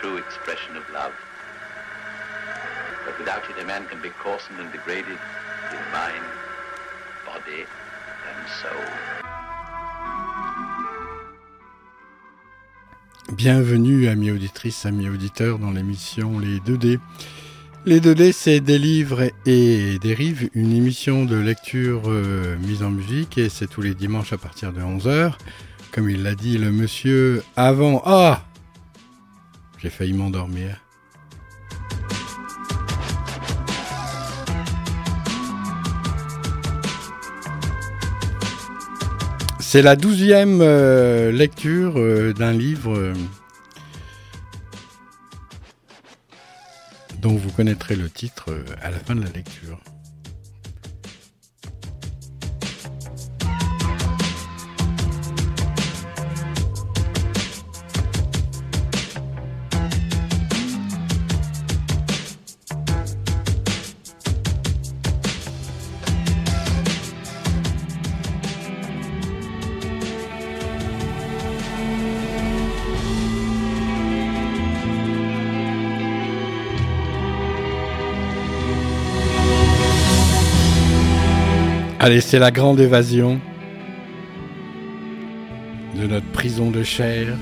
true expression of love. But without it, a man can be coarsened and degraded in mind, body, and soul. Bienvenue, amis auditrices, amis auditeurs, dans l'émission Les 2D. Les 2D, c'est des livres et des rives, une émission de lecture euh, mise en musique, et c'est tous les dimanches à partir de 11h. Comme il l'a dit le monsieur avant. Ah J'ai failli m'endormir. C'est la douzième euh, lecture euh, d'un livre euh, dont vous connaîtrez le titre à la fin de la lecture. Allez, c'est la grande évasion de notre prison de chair.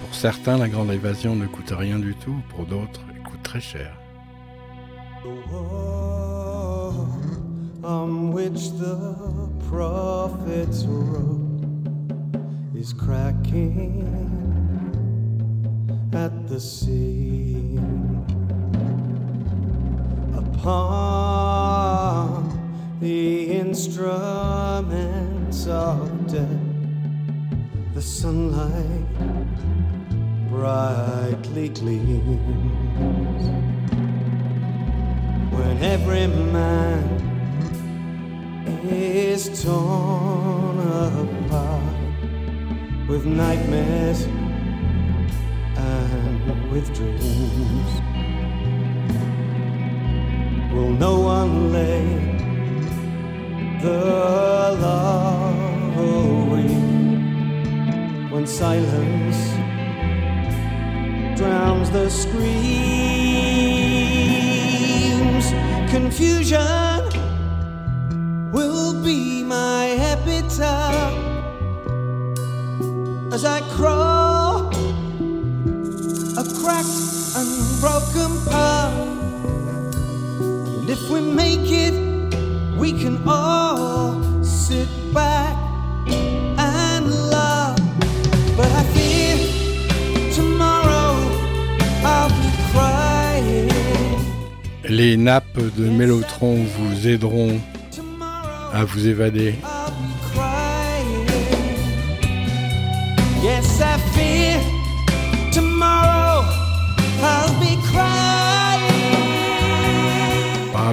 Pour certains, la grande évasion ne coûte rien du tout, pour d'autres, elle coûte très cher. Upon the instruments of death, the sunlight brightly gleams when every man is torn apart with nightmares and with dreams. Will no one lay the love away when silence drowns the screams? Confusion will be my epitaph as I crawl a cracked and broken path. If we make it, we can all sit back and laugh. But I fear tomorrow I'll be crying. Les nappes de Mélotron vous aideront à vous évader.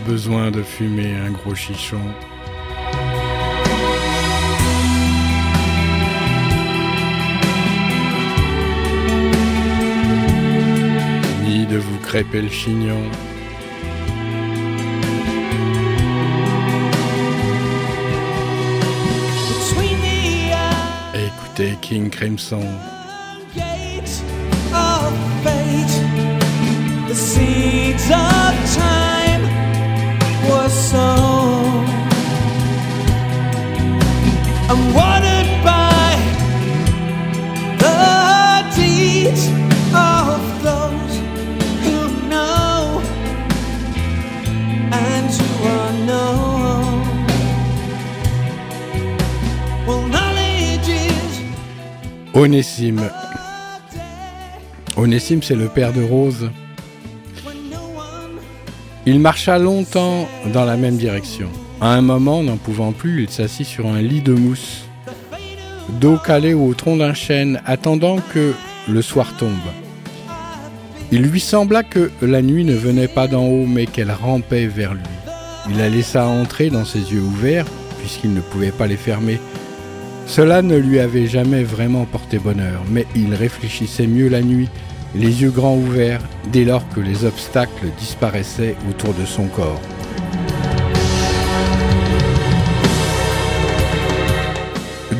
Besoin de fumer un gros chichon. Ni de vous crêper le chignon. Eyes. Écoutez King Crimson. And watered by the deeds of those who know and who are known? Well, knowledge is Onésime. Onésime, c'est le père de Rose. Il marcha longtemps dans la même direction. À un moment, n'en pouvant plus, il s'assit sur un lit de mousse. dos calé au tronc d'un chêne, attendant que le soir tombe. Il lui sembla que la nuit ne venait pas d'en haut, mais qu'elle rampait vers lui. Il la laissa entrer dans ses yeux ouverts, puisqu'il ne pouvait pas les fermer. Cela ne lui avait jamais vraiment porté bonheur, mais il réfléchissait mieux la nuit, les yeux grands ouverts, dès lors que les obstacles disparaissaient autour de son corps.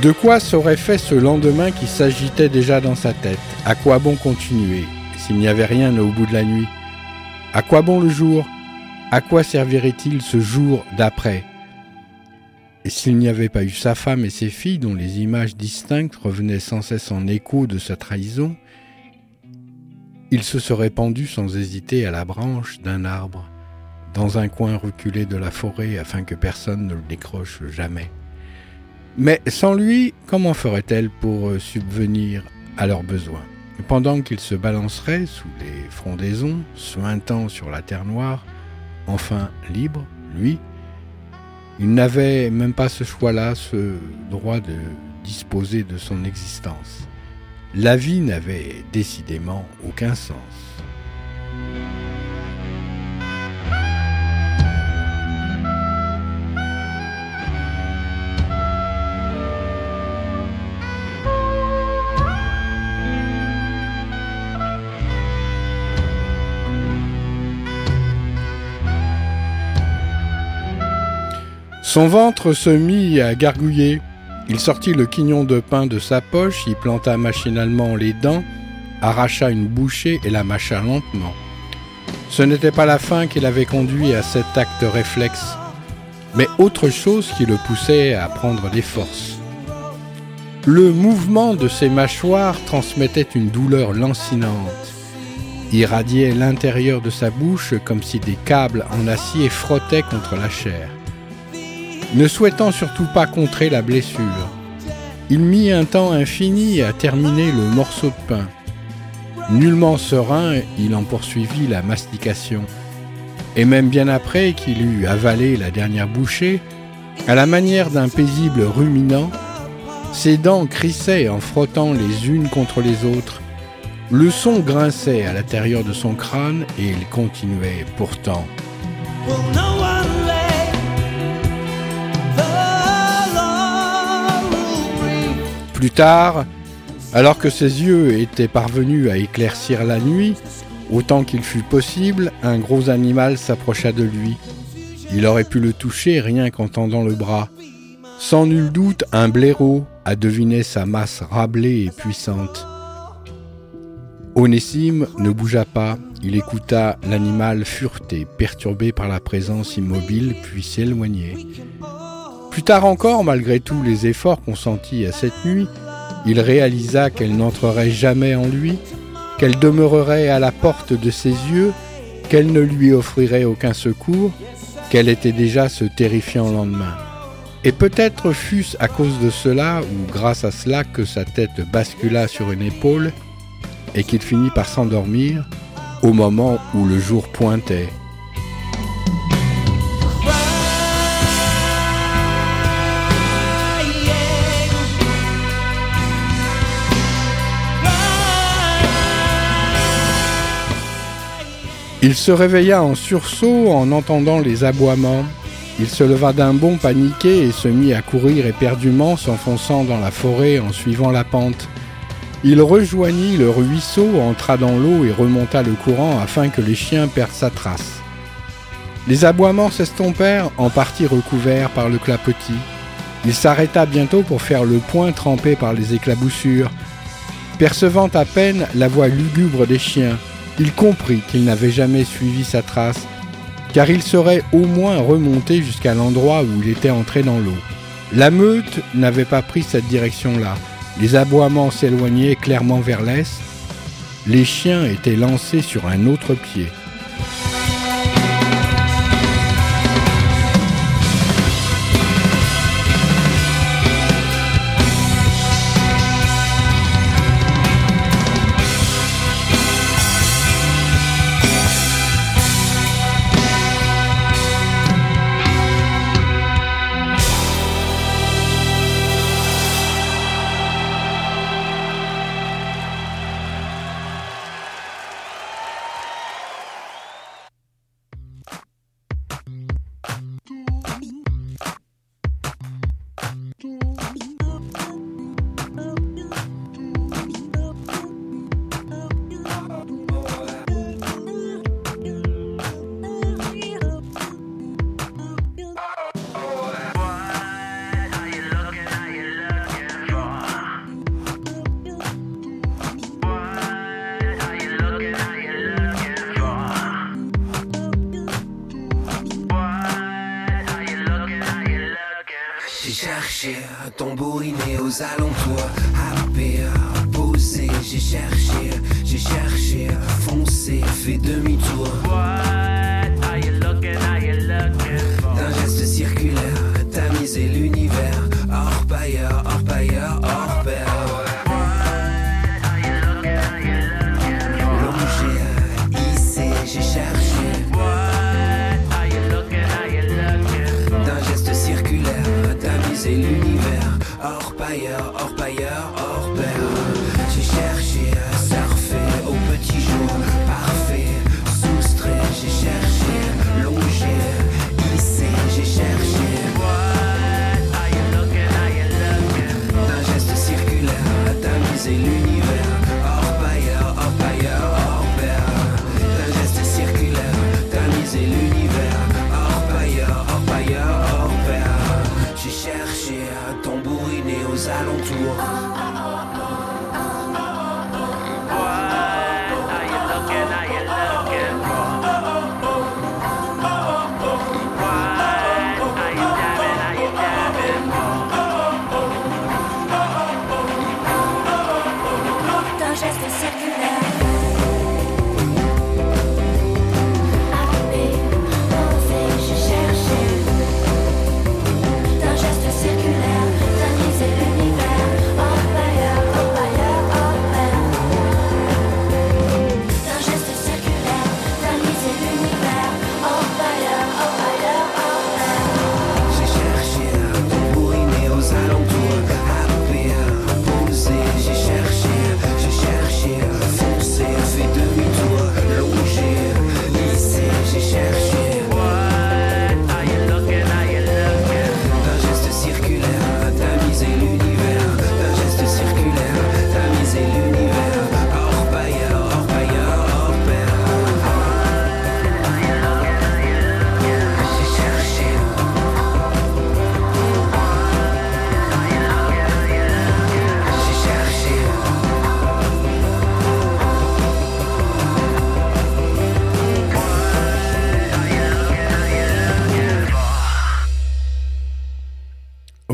De quoi serait fait ce lendemain qui s'agitait déjà dans sa tête? À quoi bon continuer s'il n'y avait rien au bout de la nuit? À quoi bon le jour? À quoi servirait-il ce jour d'après? Et s'il n'y avait pas eu sa femme et ses filles dont les images distinctes revenaient sans cesse en écho de sa trahison, il se serait pendu sans hésiter à la branche d'un arbre, dans un coin reculé de la forêt afin que personne ne le décroche jamais. Mais sans lui, comment ferait-elle pour euh, subvenir à leurs besoins? Pendant qu'il se balancerait sous les frondaisons, suintant sur la terre noire, enfin libre, lui, il n'avait même pas ce choix-là, ce droit de disposer de son existence. La vie n'avait décidément aucun sens. Son ventre se mit à gargouiller. Il sortit le quignon de pain de sa poche, y planta machinalement les dents, arracha une bouchée et la mâcha lentement. Ce n'était pas la faim qui l'avait conduit à cet acte réflexe, mais autre chose qui le poussait à prendre des forces. Le mouvement de ses mâchoires transmettait une douleur lancinante, irradiait l'intérieur de sa bouche comme si des câbles en acier frottaient contre la chair ne souhaitant surtout pas contrer la blessure. Il mit un temps infini à terminer le morceau de pain. Nullement serein, il en poursuivit la mastication. Et même bien après qu'il eut avalé la dernière bouchée, à la manière d'un paisible ruminant, ses dents crissaient en frottant les unes contre les autres. Le son grinçait à l'intérieur de son crâne et il continuait pourtant. Plus tard, alors que ses yeux étaient parvenus à éclaircir la nuit, autant qu'il fut possible, un gros animal s'approcha de lui. Il aurait pu le toucher rien qu'en tendant le bras. Sans nul doute, un blaireau a deviné sa masse rablée et puissante. Onésime ne bougea pas, il écouta l'animal fureter, perturbé par la présence immobile, puis s'éloigner. Plus tard encore, malgré tous les efforts consentis à cette nuit, il réalisa qu'elle n'entrerait jamais en lui, qu'elle demeurerait à la porte de ses yeux, qu'elle ne lui offrirait aucun secours, qu'elle était déjà ce terrifiant lendemain. Et peut-être fût-ce à cause de cela, ou grâce à cela, que sa tête bascula sur une épaule et qu'il finit par s'endormir au moment où le jour pointait. Il se réveilla en sursaut en entendant les aboiements. Il se leva d'un bond paniqué et se mit à courir éperdument, s'enfonçant dans la forêt en suivant la pente. Il rejoignit le ruisseau, entra dans l'eau et remonta le courant afin que les chiens perdent sa trace. Les aboiements s'estompèrent, en partie recouverts par le clapotis. Il s'arrêta bientôt pour faire le point trempé par les éclaboussures, percevant à peine la voix lugubre des chiens. Il comprit qu'il n'avait jamais suivi sa trace, car il serait au moins remonté jusqu'à l'endroit où il était entré dans l'eau. La meute n'avait pas pris cette direction-là. Les aboiements s'éloignaient clairement vers l'est. Les chiens étaient lancés sur un autre pied. Tambouriner aux alentours, happé, posé, j'ai cherché, j'ai cherché à foncer, fait demi-tour.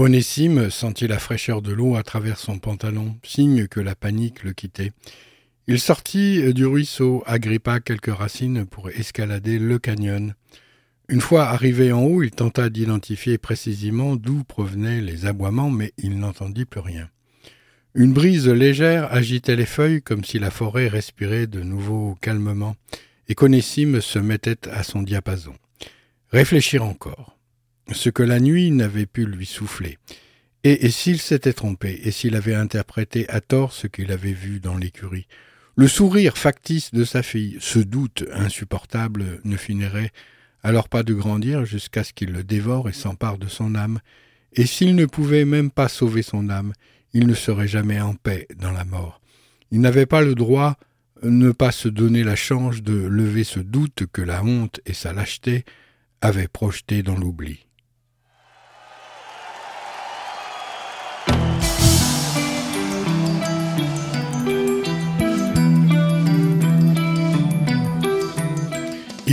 Onésime sentit la fraîcheur de l'eau à travers son pantalon, signe que la panique le quittait. Il sortit du ruisseau, agrippa quelques racines pour escalader le canyon. Une fois arrivé en haut, il tenta d'identifier précisément d'où provenaient les aboiements, mais il n'entendit plus rien. Une brise légère agitait les feuilles comme si la forêt respirait de nouveau calmement, et qu'Onésime se mettait à son diapason. Réfléchir encore ce que la nuit n'avait pu lui souffler. Et, s'il s'était trompé, et s'il avait interprété à tort ce qu'il avait vu dans l'écurie, le sourire factice de sa fille, ce doute insupportable ne finirait alors pas de grandir jusqu'à ce qu'il le dévore et s'empare de son âme, et s'il ne pouvait même pas sauver son âme, il ne serait jamais en paix dans la mort. Il n'avait pas le droit ne pas se donner la chance de lever ce doute que la honte et sa lâcheté avaient projeté dans l'oubli.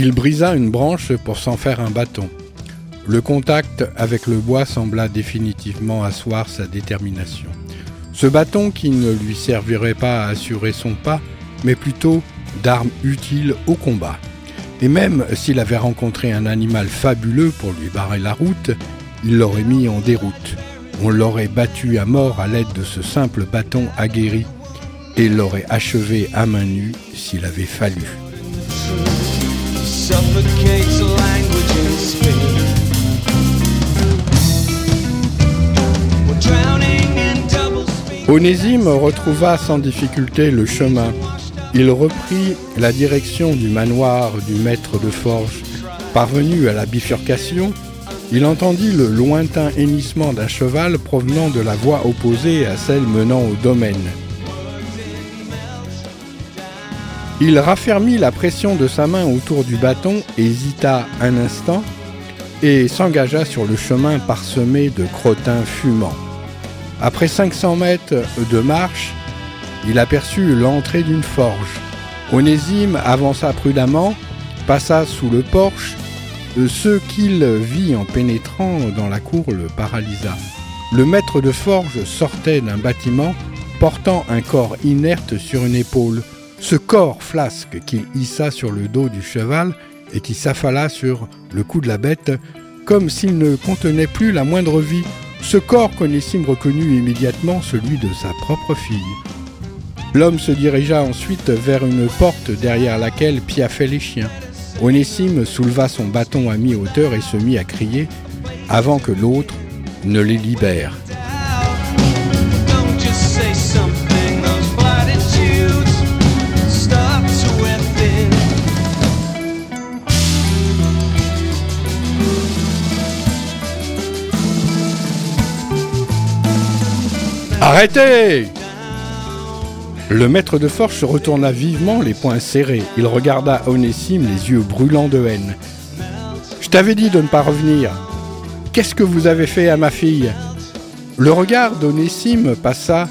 Il brisa une branche pour s'en faire un bâton. Le contact avec le bois sembla définitivement asseoir sa détermination. Ce bâton qui ne lui servirait pas à assurer son pas, mais plutôt d'arme utile au combat. Et même s'il avait rencontré un animal fabuleux pour lui barrer la route, il l'aurait mis en déroute. On l'aurait battu à mort à l'aide de ce simple bâton aguerri et l'aurait achevé à main nue s'il avait fallu. Onésime retrouva sans difficulté le chemin. Il reprit la direction du manoir du maître de forge. Parvenu à la bifurcation, il entendit le lointain hennissement d'un cheval provenant de la voie opposée à celle menant au domaine. Il raffermit la pression de sa main autour du bâton, hésita un instant et s'engagea sur le chemin parsemé de crottins fumants. Après 500 mètres de marche, il aperçut l'entrée d'une forge. Onésime avança prudemment, passa sous le porche Ce qu'il vit en pénétrant dans la cour le paralysa. Le maître de forge sortait d'un bâtiment portant un corps inerte sur une épaule. Ce corps flasque qu'il hissa sur le dos du cheval et qui s'affala sur le cou de la bête, comme s'il ne contenait plus la moindre vie. Ce corps qu'Onésime reconnut immédiatement celui de sa propre fille. L'homme se dirigea ensuite vers une porte derrière laquelle piaffaient les chiens. Onésime souleva son bâton à mi-hauteur et se mit à crier avant que l'autre ne les libère. Arrêtez Le maître de forge se retourna vivement, les poings serrés. Il regarda Onésime, les yeux brûlants de haine. Je t'avais dit de ne pas revenir. Qu'est-ce que vous avez fait à ma fille? Le regard d'Onésime passa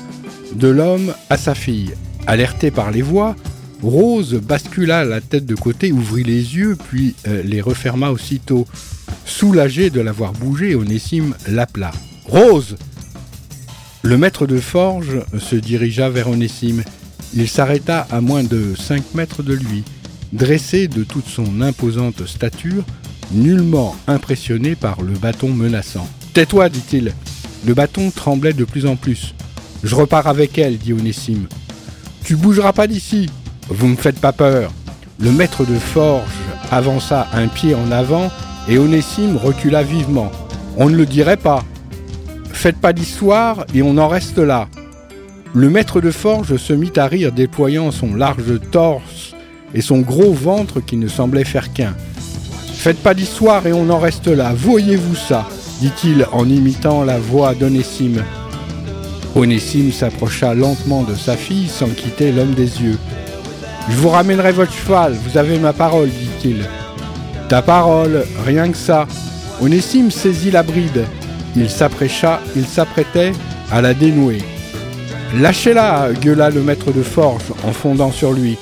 de l'homme à sa fille. Alertée par les voix, Rose bascula la tête de côté, ouvrit les yeux, puis euh, les referma aussitôt. Soulagé de l'avoir bougé, Onésime l'appela. Rose le maître de forge se dirigea vers Onésime. Il s'arrêta à moins de cinq mètres de lui, dressé de toute son imposante stature, nullement impressionné par le bâton menaçant. Tais-toi, dit-il. Le bâton tremblait de plus en plus. Je repars avec elle, dit Onésime. Tu bougeras pas d'ici. Vous me faites pas peur. Le maître de forge avança un pied en avant et Onésime recula vivement. On ne le dirait pas. Faites pas d'histoire et on en reste là. Le maître de forge se mit à rire, déployant son large torse et son gros ventre qui ne semblait faire qu'un. Faites pas d'histoire et on en reste là. Voyez-vous ça dit-il en imitant la voix d'Onésime. Onésime s'approcha lentement de sa fille sans quitter l'homme des yeux. Je vous ramènerai votre cheval, vous avez ma parole, dit-il. Ta parole, rien que ça. Onésime saisit la bride. Il s'apprêcha, il s'apprêtait à la dénouer. Lâchez-la gueula le maître de forge en fondant sur lui.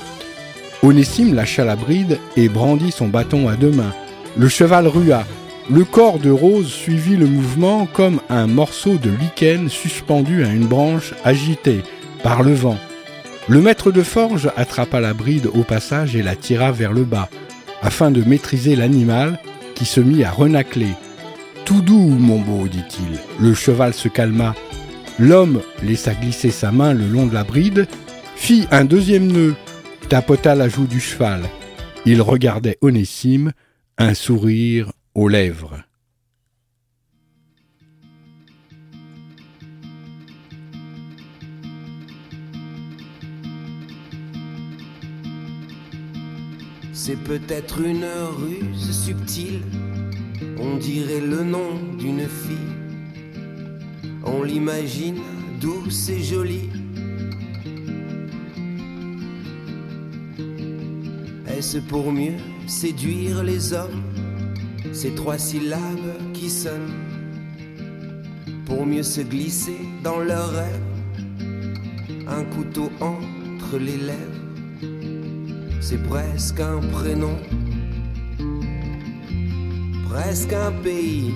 Onésime lâcha la bride et brandit son bâton à deux mains. Le cheval rua. Le corps de Rose suivit le mouvement comme un morceau de lichen suspendu à une branche agitée par le vent. Le maître de forge attrapa la bride au passage et la tira vers le bas, afin de maîtriser l'animal qui se mit à renacler. Tout doux, mon beau, dit-il. Le cheval se calma. L'homme laissa glisser sa main le long de la bride, fit un deuxième nœud, tapota la joue du cheval. Il regardait Onésime, un sourire aux lèvres. C'est peut-être une ruse subtile, on dirait le nom d'une fille. On l'imagine douce et jolie. Est-ce pour mieux séduire les hommes Ces trois syllabes qui sonnent? Pour mieux se glisser dans leurs rêves. Un couteau entre les lèvres? C'est presque un prénom, presque un pays,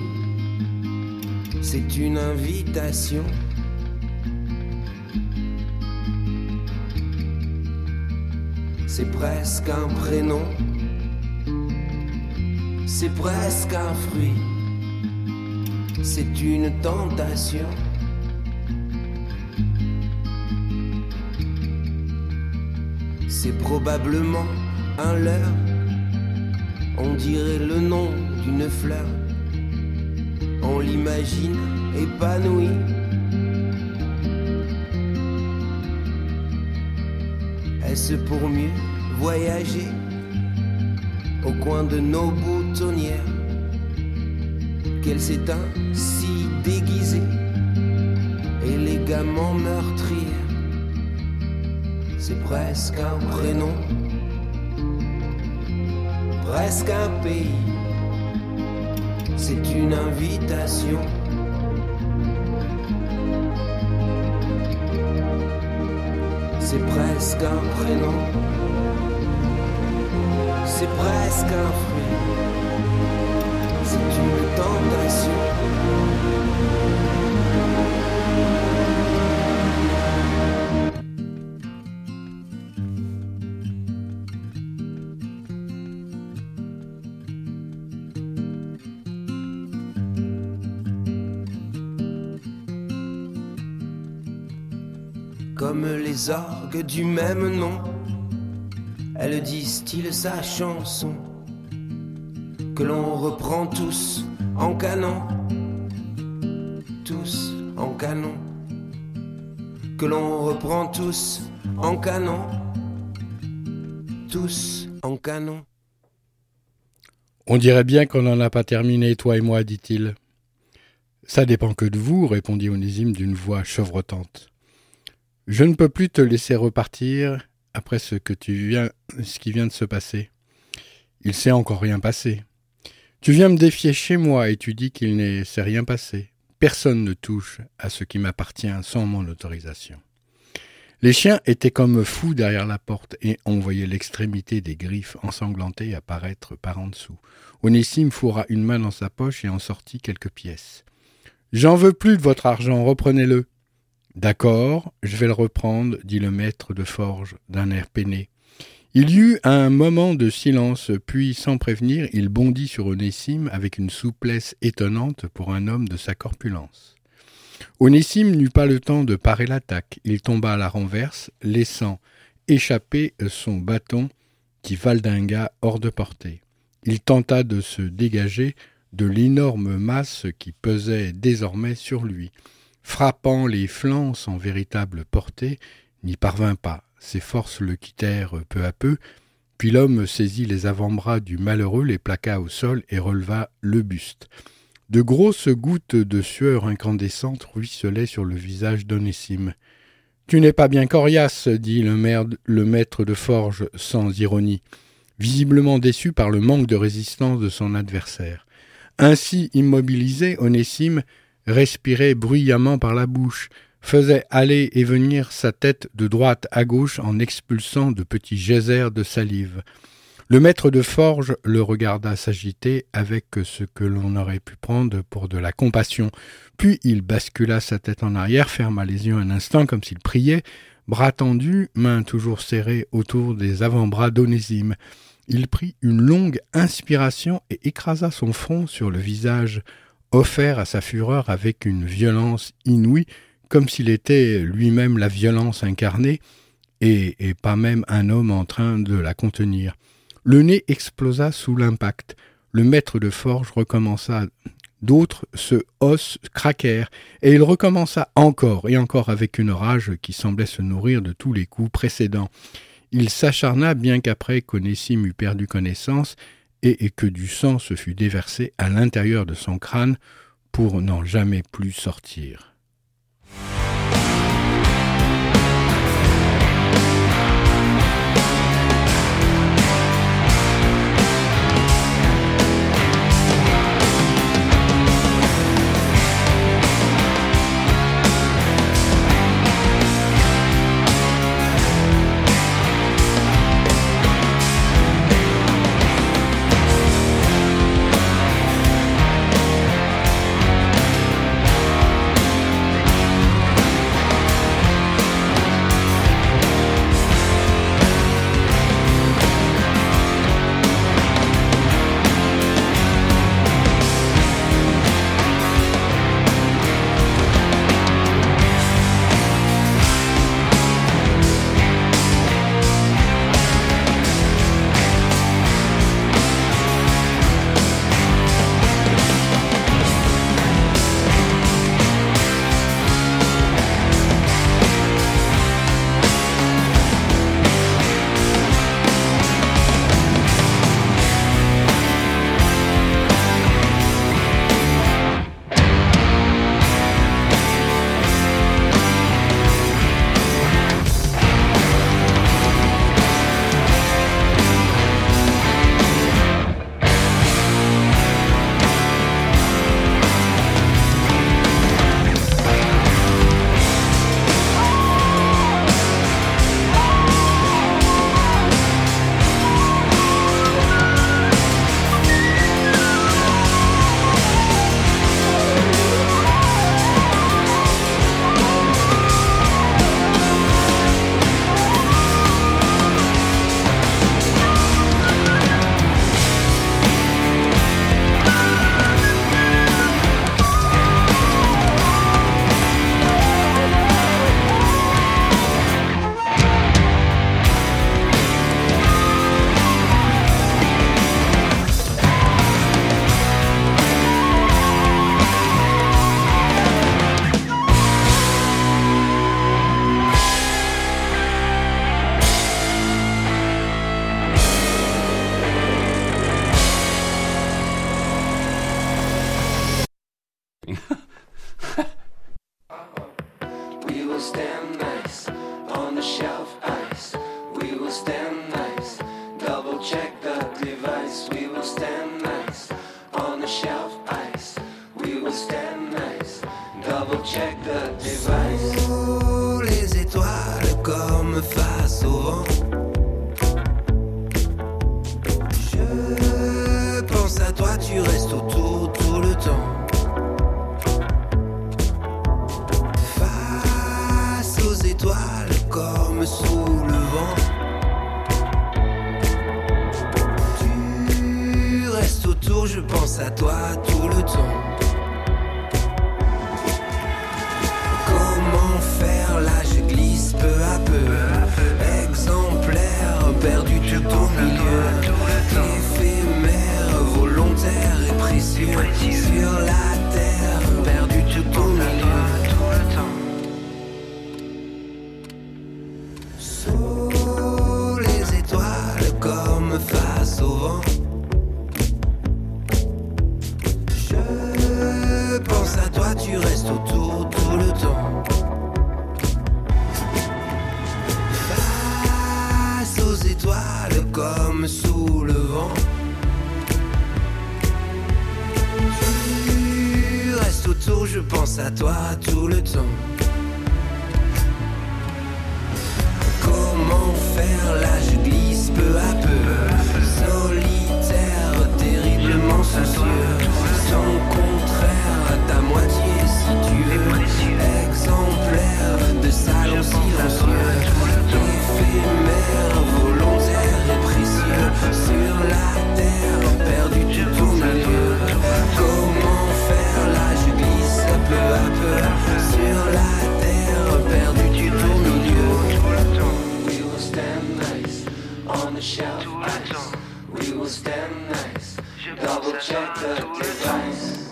c'est une invitation. C'est presque un prénom, c'est presque un fruit, c'est une tentation. C'est probablement un leurre, on dirait le nom d'une fleur. On l'imagine épanouie. Est-ce pour mieux voyager au coin de nos boutonnières? Qu'elle s'est ainsi déguisée, élégamment meurtrière c'est presque un prénom, presque un pays, c'est une invitation. C'est presque un prénom, c'est presque un fruit, tentation. Comme les orgues du même nom, elle distille sa chanson que l'on reprend tous en canon, tous en canon, que l'on reprend tous en canon, tous en canon. On dirait bien qu'on n'en a pas terminé, toi et moi, dit-il. Ça dépend que de vous, répondit Onésime d'une voix chevrotante. Je ne peux plus te laisser repartir après ce que tu viens, ce qui vient de se passer. Il s'est encore rien passé. Tu viens me défier chez moi et tu dis qu'il ne s'est rien passé. Personne ne touche à ce qui m'appartient sans mon autorisation. Les chiens étaient comme fous derrière la porte et on voyait l'extrémité des griffes ensanglantées apparaître par en dessous. Onésime fourra une main dans sa poche et en sortit quelques pièces. J'en veux plus de votre argent, reprenez-le. D'accord, je vais le reprendre, dit le maître de forge d'un air peiné. Il y eut un moment de silence, puis, sans prévenir, il bondit sur Onésime avec une souplesse étonnante pour un homme de sa corpulence. Onésime n'eut pas le temps de parer l'attaque. Il tomba à la renverse, laissant échapper son bâton qui valdingua hors de portée. Il tenta de se dégager de l'énorme masse qui pesait désormais sur lui frappant les flancs sans véritable portée, n'y parvint pas. Ses forces le quittèrent peu à peu, puis l'homme saisit les avant-bras du malheureux, les plaqua au sol et releva le buste. De grosses gouttes de sueur incandescente ruisselaient sur le visage d'Onésime. Tu n'es pas bien coriace, dit le, maître de forge sans ironie, visiblement déçu par le manque de résistance de son adversaire. Ainsi immobilisé, Onésime respirait bruyamment par la bouche, faisait aller et venir sa tête de droite à gauche en expulsant de petits geysers de salive. Le maître de forge le regarda s'agiter avec ce que l'on aurait pu prendre pour de la compassion, puis il bascula sa tête en arrière, ferma les yeux un instant comme s'il priait, bras tendus, mains toujours serrées autour des avant-bras d'Onésime. Il prit une longue inspiration et écrasa son front sur le visage offert à sa fureur avec une violence inouïe, comme s'il était lui-même la violence incarnée, et, pas même un homme en train de la contenir. Le nez explosa sous l'impact. Le maître de forge recommença. D'autres se os craquèrent, et il recommença encore et encore avec une rage qui semblait se nourrir de tous les coups précédents. Il s'acharna bien qu'après qu'Onésime eût perdu connaissance, et, que du sang se fût déversé à l'intérieur de son crâne pour n'en jamais plus sortir. Check the device.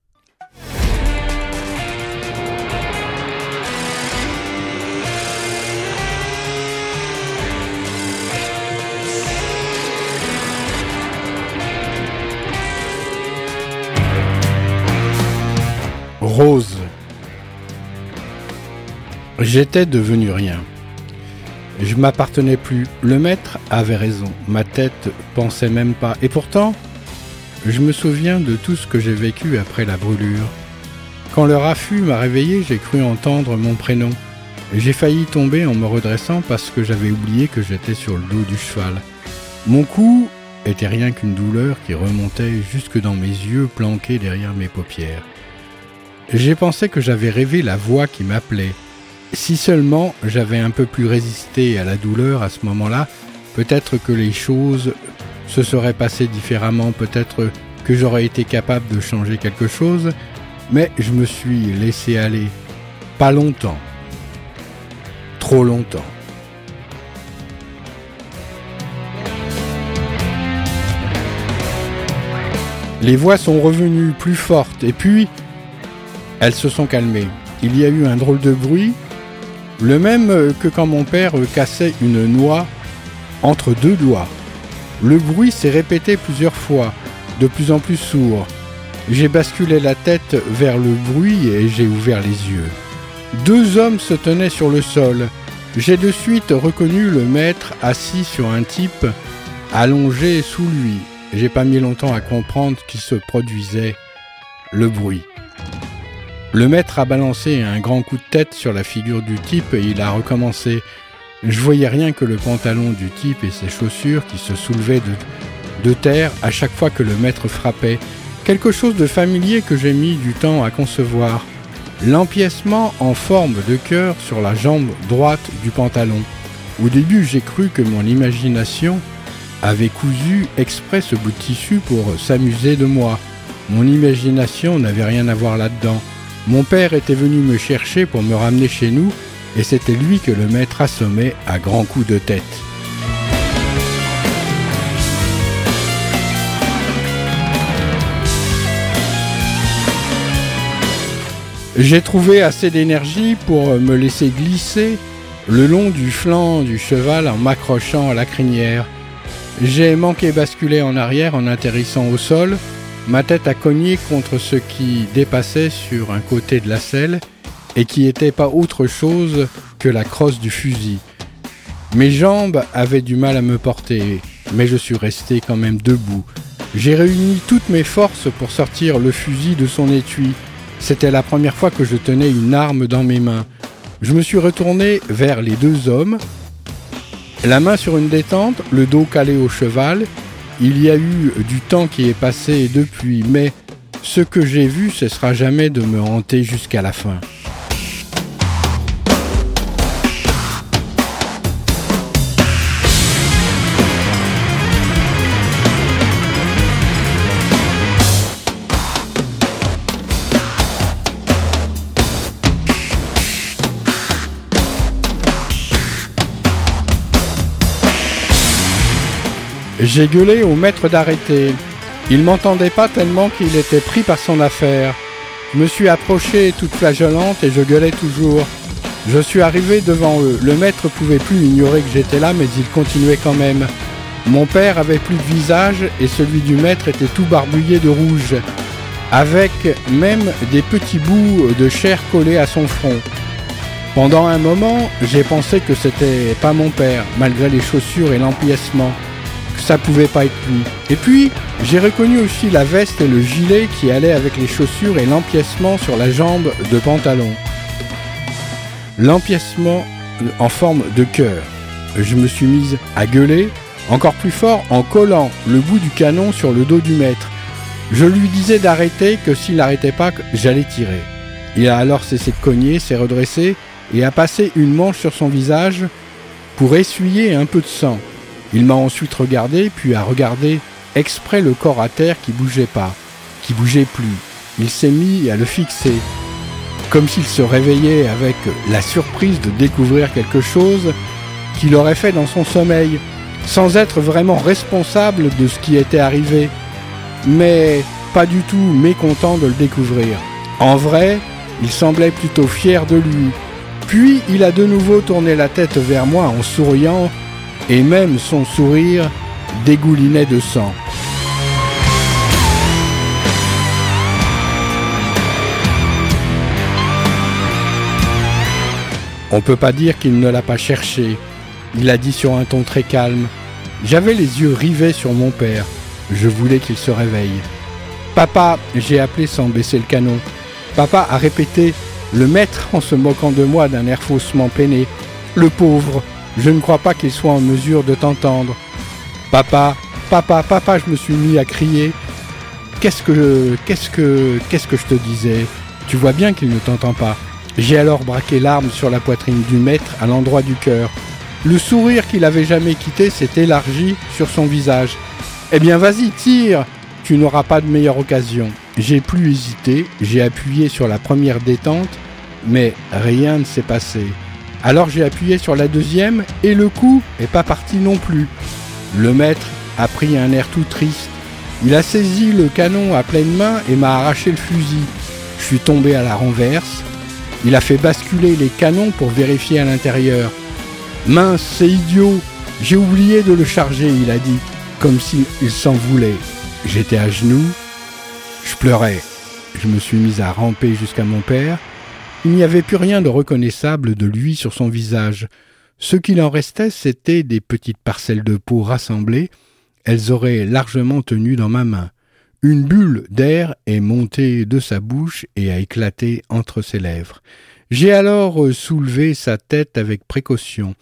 Rose. J'étais devenu rien. Je m'appartenais plus. Le maître avait raison. Ma tête pensait même pas. Et pourtant, je me souviens de tout ce que j'ai vécu après la brûlure. Quand le raffut m'a réveillé, j'ai cru entendre mon prénom. J'ai failli tomber en me redressant parce que j'avais oublié que j'étais sur le dos du cheval. Mon cou était rien qu'une douleur qui remontait jusque dans mes yeux planqués derrière mes paupières. J'ai pensé que j'avais rêvé la voix qui m'appelait. Si seulement j'avais un peu plus résisté à la douleur à ce moment-là, peut-être que les choses se seraient passées différemment, peut-être que j'aurais été capable de changer quelque chose, mais je me suis laissé aller. Pas longtemps. Trop longtemps. Les voix sont revenues plus fortes et puis elles se sont calmées. Il y a eu un drôle de bruit, le même euh, que quand mon père euh, cassait une noix entre deux doigts. Le bruit s'est répété plusieurs fois, de plus en plus sourd. J'ai basculé la tête vers le bruit et j'ai ouvert les yeux. Deux hommes se tenaient sur le sol. J'ai de suite reconnu le maître assis sur un type allongé sous lui. J'ai pas mis longtemps à comprendre qu'il se produisait le bruit. Le maître a balancé un grand coup de tête sur la figure du type et il a recommencé. Je voyais rien que le pantalon du type et ses chaussures qui se soulevaient de, de terre à chaque fois que le maître frappait. Quelque chose de familier que j'ai mis du temps à concevoir. L'empiècement en forme de cœur sur la jambe droite du pantalon. Au début, j'ai cru que mon imagination avait cousu exprès ce bout de tissu pour s'amuser de moi. Mon imagination n'avait rien à voir là-dedans. Mon père était venu me chercher pour me ramener chez nous, et c'était lui que le maître assommait à grands coups de tête. J'ai trouvé assez d'énergie pour me laisser glisser le long du flanc du cheval en m'accrochant à la crinière. J'ai manqué basculer en arrière en atterrissant au sol. Ma tête a cogné contre ce qui dépassait sur un côté de la selle et qui n'était pas autre chose que la crosse du fusil. Mes jambes avaient du mal à me porter, mais je suis resté quand même debout. J'ai réuni toutes mes forces pour sortir le fusil de son étui. C'était la première fois que je tenais une arme dans mes mains. Je me suis retourné vers les deux hommes, la main sur une détente, le dos calé au cheval. Il y a eu du temps qui est passé depuis, mais ce que j'ai vu cessera jamais de me hanter jusqu'à la fin. J'ai gueulé au maître d'arrêter. Il m'entendait pas tellement qu'il était pris par son affaire. Je me suis approché toute flageolante et je gueulais toujours. Je suis arrivé devant eux. Le maître pouvait plus ignorer que j'étais là, mais il continuait quand même. Mon père avait plus de visage et celui du maître était tout barbouillé de rouge, avec même des petits bouts de chair collés à son front. Pendant un moment, j'ai pensé que c'était pas mon père, malgré les chaussures et l'empiècement ça pouvait pas être lui. Et puis, j'ai reconnu aussi la veste et le gilet qui allaient avec les chaussures et l'empiècement sur la jambe de pantalon. L'empiècement en forme de cœur. Je me suis mise à gueuler encore plus fort en collant le bout du canon sur le dos du maître. Je lui disais d'arrêter que s'il n'arrêtait pas, j'allais tirer. Il a alors cessé de cogner, s'est redressé et a passé une manche sur son visage pour essuyer un peu de sang. Il m'a ensuite regardé, puis a regardé exprès le corps à terre qui bougeait pas, qui bougeait plus. Il s'est mis à le fixer, comme s'il se réveillait avec la surprise de découvrir quelque chose qu'il aurait fait dans son sommeil, sans être vraiment responsable de ce qui était arrivé, mais pas du tout mécontent de le découvrir. En vrai, il semblait plutôt fier de lui. Puis il a de nouveau tourné la tête vers moi en souriant et même son sourire dégoulinait de sang. On peut pas dire qu'il ne l'a pas cherché. Il a dit sur un ton très calme. J'avais les yeux rivés sur mon père. Je voulais qu'il se réveille. Papa, j'ai appelé sans baisser le canon. Papa a répété, le maître en se moquant de moi d'un air faussement peiné. Le pauvre, je ne crois pas qu'il soit en mesure de t'entendre. Papa, papa, papa, je me suis mis à crier. Qu'est-ce que, qu'est-ce que, qu'est-ce que je te disais? Tu vois bien qu'il ne t'entend pas. J'ai alors braqué l'arme sur la poitrine du maître à l'endroit du cœur. Le sourire qu'il avait jamais quitté s'est élargi sur son visage. Eh bien, vas-y, tire Tu n'auras pas de meilleure occasion. J'ai plus hésité, j'ai appuyé sur la première détente, mais rien ne s'est passé. Alors j'ai appuyé sur la deuxième et le coup est pas parti non plus. Le maître a pris un air tout triste. Il a saisi le canon à pleine main et m'a arraché le fusil. Je suis tombé à la renverse. Il a fait basculer les canons pour vérifier à l'intérieur. Mince, c'est idiot. J'ai oublié de le charger, il a dit, comme s'il s'en voulait. J'étais à genoux. Je pleurais. Je me suis mis à ramper jusqu'à mon père. Il n'y avait plus rien de reconnaissable de lui sur son visage. Ce qu'il en restait, c'était des petites parcelles de peau rassemblées. Elles auraient largement tenu dans ma main. Une bulle d'air est montée de sa bouche et a éclaté entre ses lèvres. J'ai alors euh, soulevé sa tête avec précaution.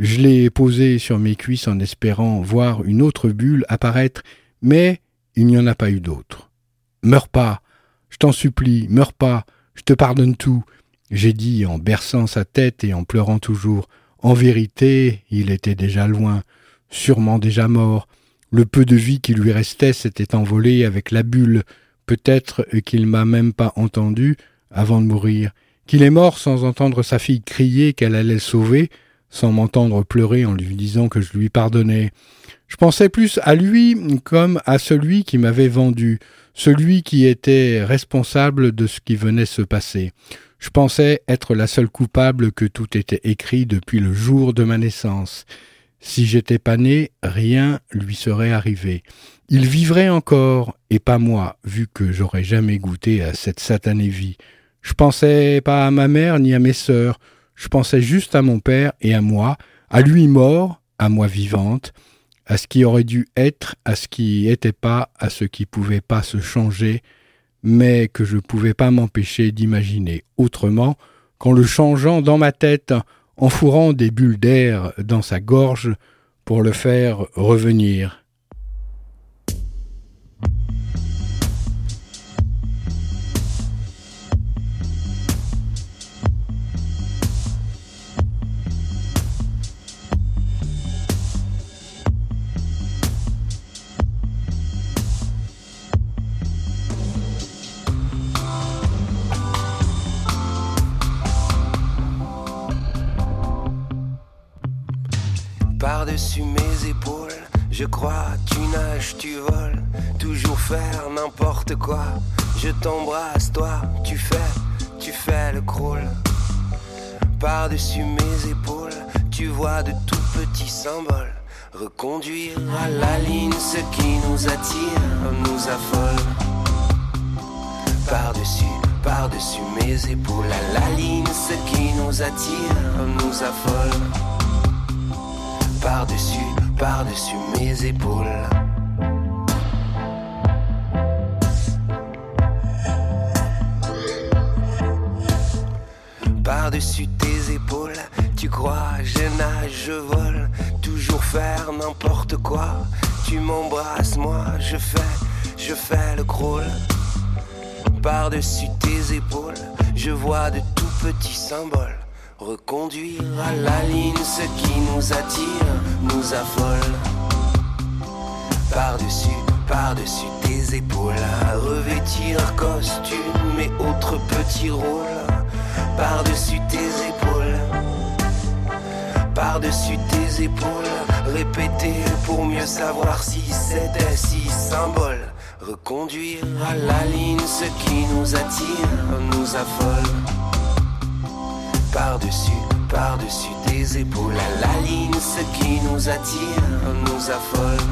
Je l'ai posée sur mes cuisses en espérant voir une autre bulle apparaître, mais il n'y en a pas eu d'autre. Meurs pas, je t'en supplie, meurs pas, je te pardonne tout, j'ai dit en berçant sa tête et en pleurant toujours. En vérité, il était déjà loin, sûrement déjà mort. Le peu de vie qui lui restait s'était envolé avec la bulle. Peut-être qu'il m'a même pas entendu avant de mourir, qu'il est mort sans entendre sa fille crier qu'elle allait sauver, sans m'entendre pleurer en lui disant que je lui pardonnais. Je pensais plus à lui comme à celui qui m'avait vendu, celui qui était responsable de ce qui venait se passer. Je pensais être la seule coupable que tout était écrit depuis le jour de ma naissance. Si j'étais pas né, rien lui serait arrivé. Il vivrait encore, et pas moi, vu que j'aurais jamais goûté à cette satanée vie. Je pensais pas à ma mère ni à mes sœurs, je pensais juste à mon père et à moi, à lui mort, à moi vivante, à ce qui aurait dû être, à ce qui était pas, à ce qui pouvait pas se changer, mais que je ne pouvais pas m'empêcher d'imaginer autrement qu'en le changeant dans ma tête, en fourrant des bulles d'air dans sa gorge pour le faire revenir. Je crois, tu nages, tu voles, toujours faire n'importe quoi. Je t'embrasse, toi, tu fais, tu fais le crawl. Par-dessus mes épaules, tu vois de tout petits symboles. Reconduire à la ligne ce qui nous attire, nous affole. Par-dessus, par-dessus mes épaules, à la ligne ce qui nous attire, nous affole par-dessus, par-dessus mes épaules. Par-dessus tes épaules, tu crois, je nage, je vole, toujours faire n'importe quoi. Tu m'embrasses, moi, je fais, je fais le crawl. Par-dessus tes épaules, je vois de tout petits symboles. Reconduire à la ligne ce qui nous attire, nous affole. Par-dessus, par-dessus tes épaules, revêtir costume et autres petits rôles. Par-dessus tes épaules, par-dessus tes épaules, répéter pour mieux savoir si c'était si symbole. Reconduire à la ligne ce qui nous attire, nous affole par-dessus, par-dessus tes épaules, à la ligne, ce qui nous attire, nous affole.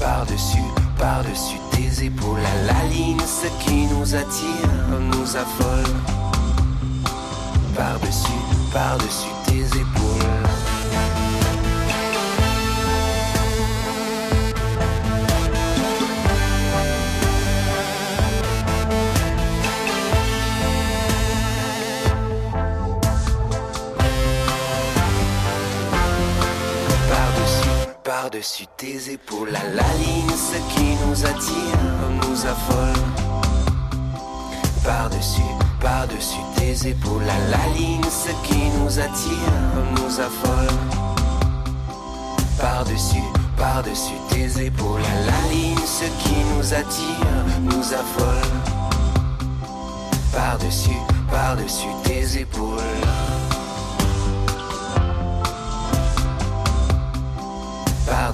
Par-dessus, par-dessus tes épaules, à la ligne, ce qui nous attire, nous affole. Par-dessus, par-dessus tes épaules. Par-dessus, par-dessus tes épaules, à la ligne, ce qui nous attire, nous affole. Par-dessus, par-dessus tes épaules, à la ligne, ce qui nous attire, nous affole. Par-dessus, par-dessus tes épaules, à la ligne, ce qui nous attire, nous affole. Par-dessus, par-dessus tes épaules.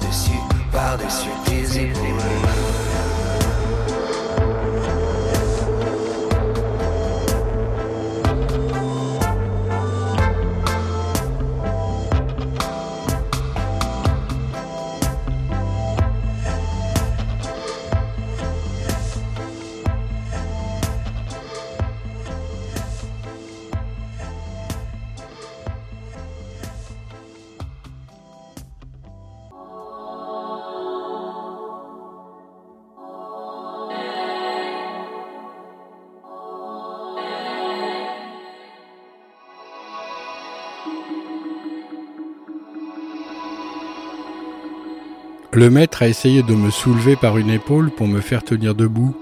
Par-dessus, par-dessus tes épaules. Le maître a essayé de me soulever par une épaule pour me faire tenir debout.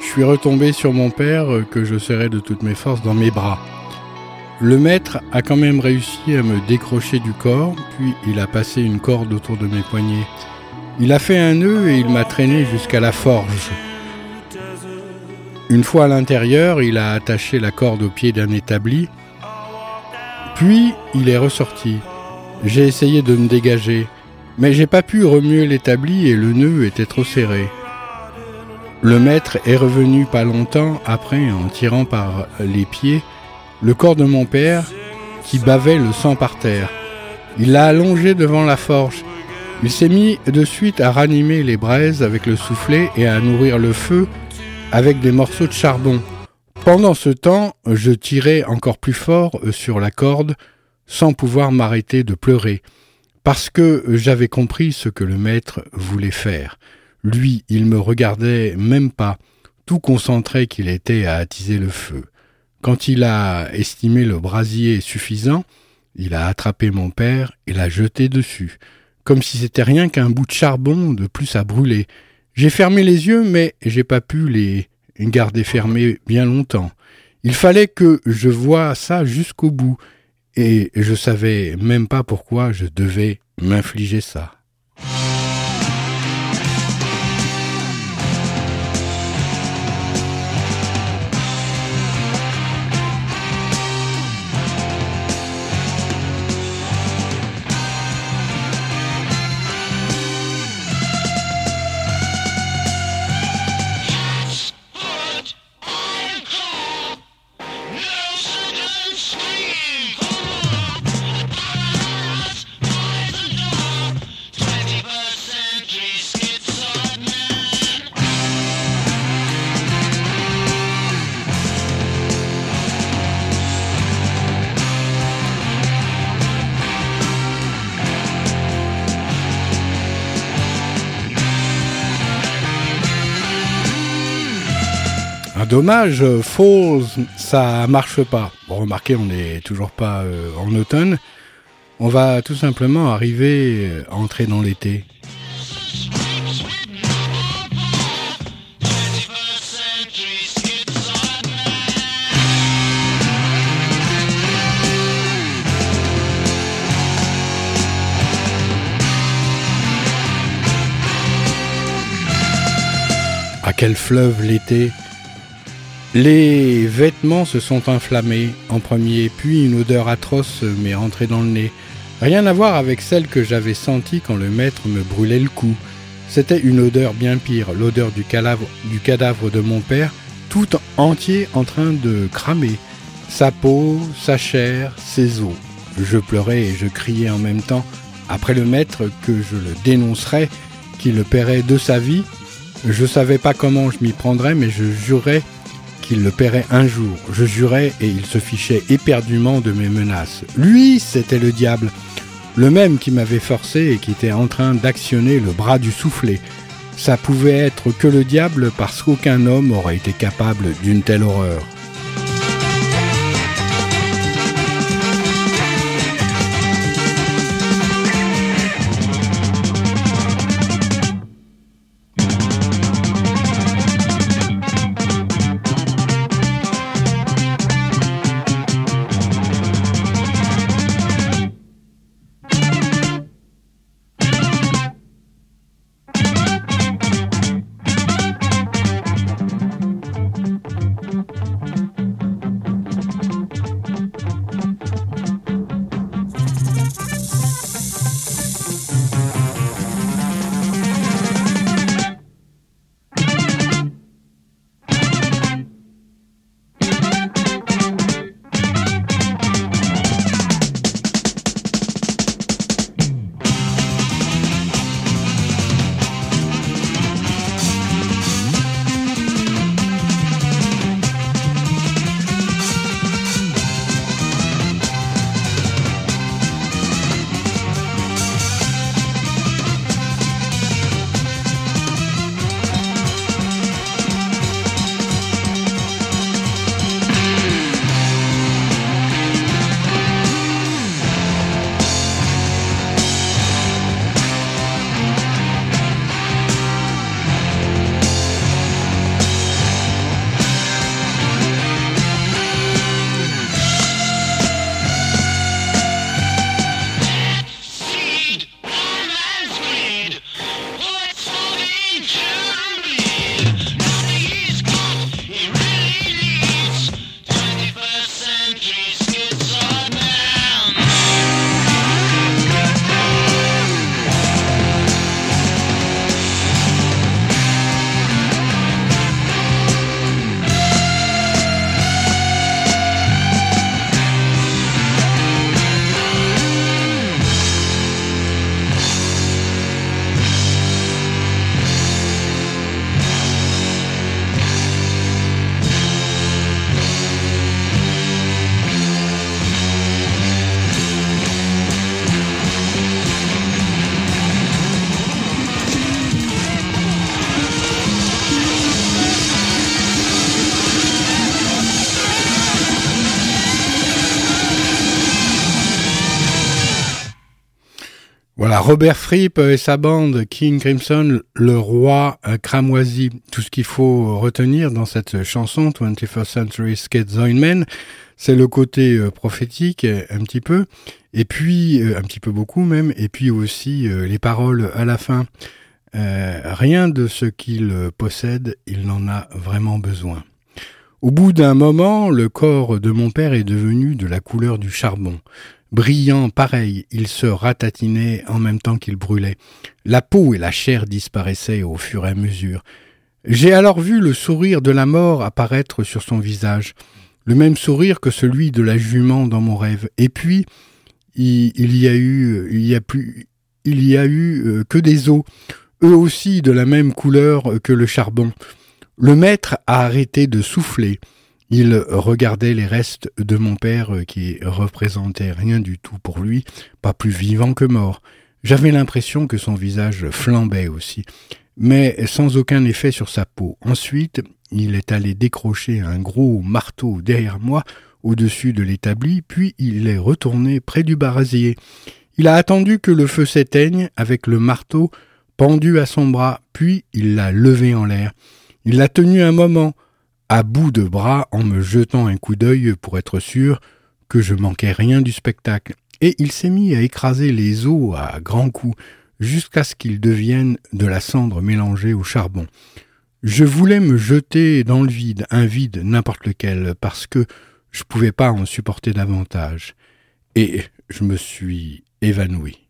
Je suis retombé sur mon père euh, que je serrais de toutes mes forces dans mes bras. Le maître a quand même réussi à me décrocher du corps, puis il a passé une corde autour de mes poignets. Il a fait un nœud et il m'a traîné jusqu'à la forge. Une fois à l'intérieur, il a attaché la corde au pied d'un établi, puis il est ressorti. J'ai essayé de me dégager, mais j'ai pas pu remuer l'établi et le nœud était trop serré. Le maître est revenu pas longtemps après en tirant par les pieds le corps de mon père qui bavait le sang par terre. Il l'a allongé devant la forge. Il s'est mis de suite à ranimer les braises avec le soufflet et à nourrir le feu avec des morceaux de charbon. Pendant ce temps, je tirais encore plus fort sur la corde sans pouvoir m'arrêter de pleurer, parce que j'avais compris ce que le maître voulait faire. Lui, il me regardait même pas, tout concentré qu'il était à attiser le feu. Quand il a estimé le brasier suffisant, il a attrapé mon père et l'a jeté dessus, comme si c'était rien qu'un bout de charbon de plus à brûler. J'ai fermé les yeux, mais j'ai pas pu les garder fermés bien longtemps. Il fallait que je voie ça jusqu'au bout, et je savais même pas pourquoi je devais m'infliger ça. Dommage, euh, Falls, ça marche pas. Bon, remarquez, on n'est toujours pas euh, en automne. On va tout simplement arriver euh, à entrer dans l'été. À quel fleuve l'été? Les vêtements se sont inflammés en premier, puis une odeur atroce m'est rentrée dans le nez. Rien à voir avec celle que j'avais sentie quand le maître me brûlait le cou. C'était une odeur bien pire, l'odeur du cadavre, de mon père, tout entier en train de cramer. Sa peau, sa chair, ses os. Je pleurais et je criais en même temps après le maître que je le dénoncerais, qu'il le paierait de sa vie. Je savais pas comment je m'y prendrais, mais je jurais qu'il le paierait un jour. Je jurais et il se fichait éperdument de mes menaces. Lui, c'était le diable, le même qui m'avait forcé et qui était en train d'actionner le bras du soufflet. Ça pouvait être que le diable parce qu'aucun homme aurait été capable d'une telle horreur. Robert Fripp et sa bande King Crimson, le roi euh, cramoisi. Tout ce qu'il faut retenir dans cette chanson 21st Century Schizoid c'est le côté euh, prophétique euh, un petit peu, et puis un petit peu beaucoup même, et puis aussi les paroles à la fin. rien de ce qu'il possède, il n'en a vraiment besoin. Au bout d'un moment, le corps de mon père est devenu de la couleur du charbon. Brillant pareil, il se ratatinait en même temps qu'il brûlait. La peau et la chair disparaissaient au fur et à mesure. J'ai alors vu le sourire de la mort apparaître sur son visage, le même sourire que celui de la jument dans mon rêve. Et puis, il, y a eu, il y a plus, il y a eu euh, que des os, eux aussi de la même couleur que le charbon. Le maître a arrêté de souffler. Il regardait les restes de mon père euh, qui représentaient rien du tout pour lui, pas plus vivant que mort. J'avais l'impression que son visage flambait aussi, mais sans aucun effet sur sa peau. Ensuite, il est allé décrocher un gros marteau derrière moi, au-dessus de l'établi, puis il est retourné près du brasier. Il a attendu que le feu s'éteigne avec le marteau pendu à son bras, puis il l'a levé en l'air. Il l'a tenu un moment, à bout de bras en me jetant un coup d'œil pour être sûr que je manquais rien du spectacle, et il s'est mis à écraser les os à grands coups jusqu'à ce qu'ils deviennent de la cendre mélangée au charbon. Je voulais me jeter dans le vide, un vide n'importe lequel, parce que je pouvais pas en supporter davantage. Et je me suis évanoui.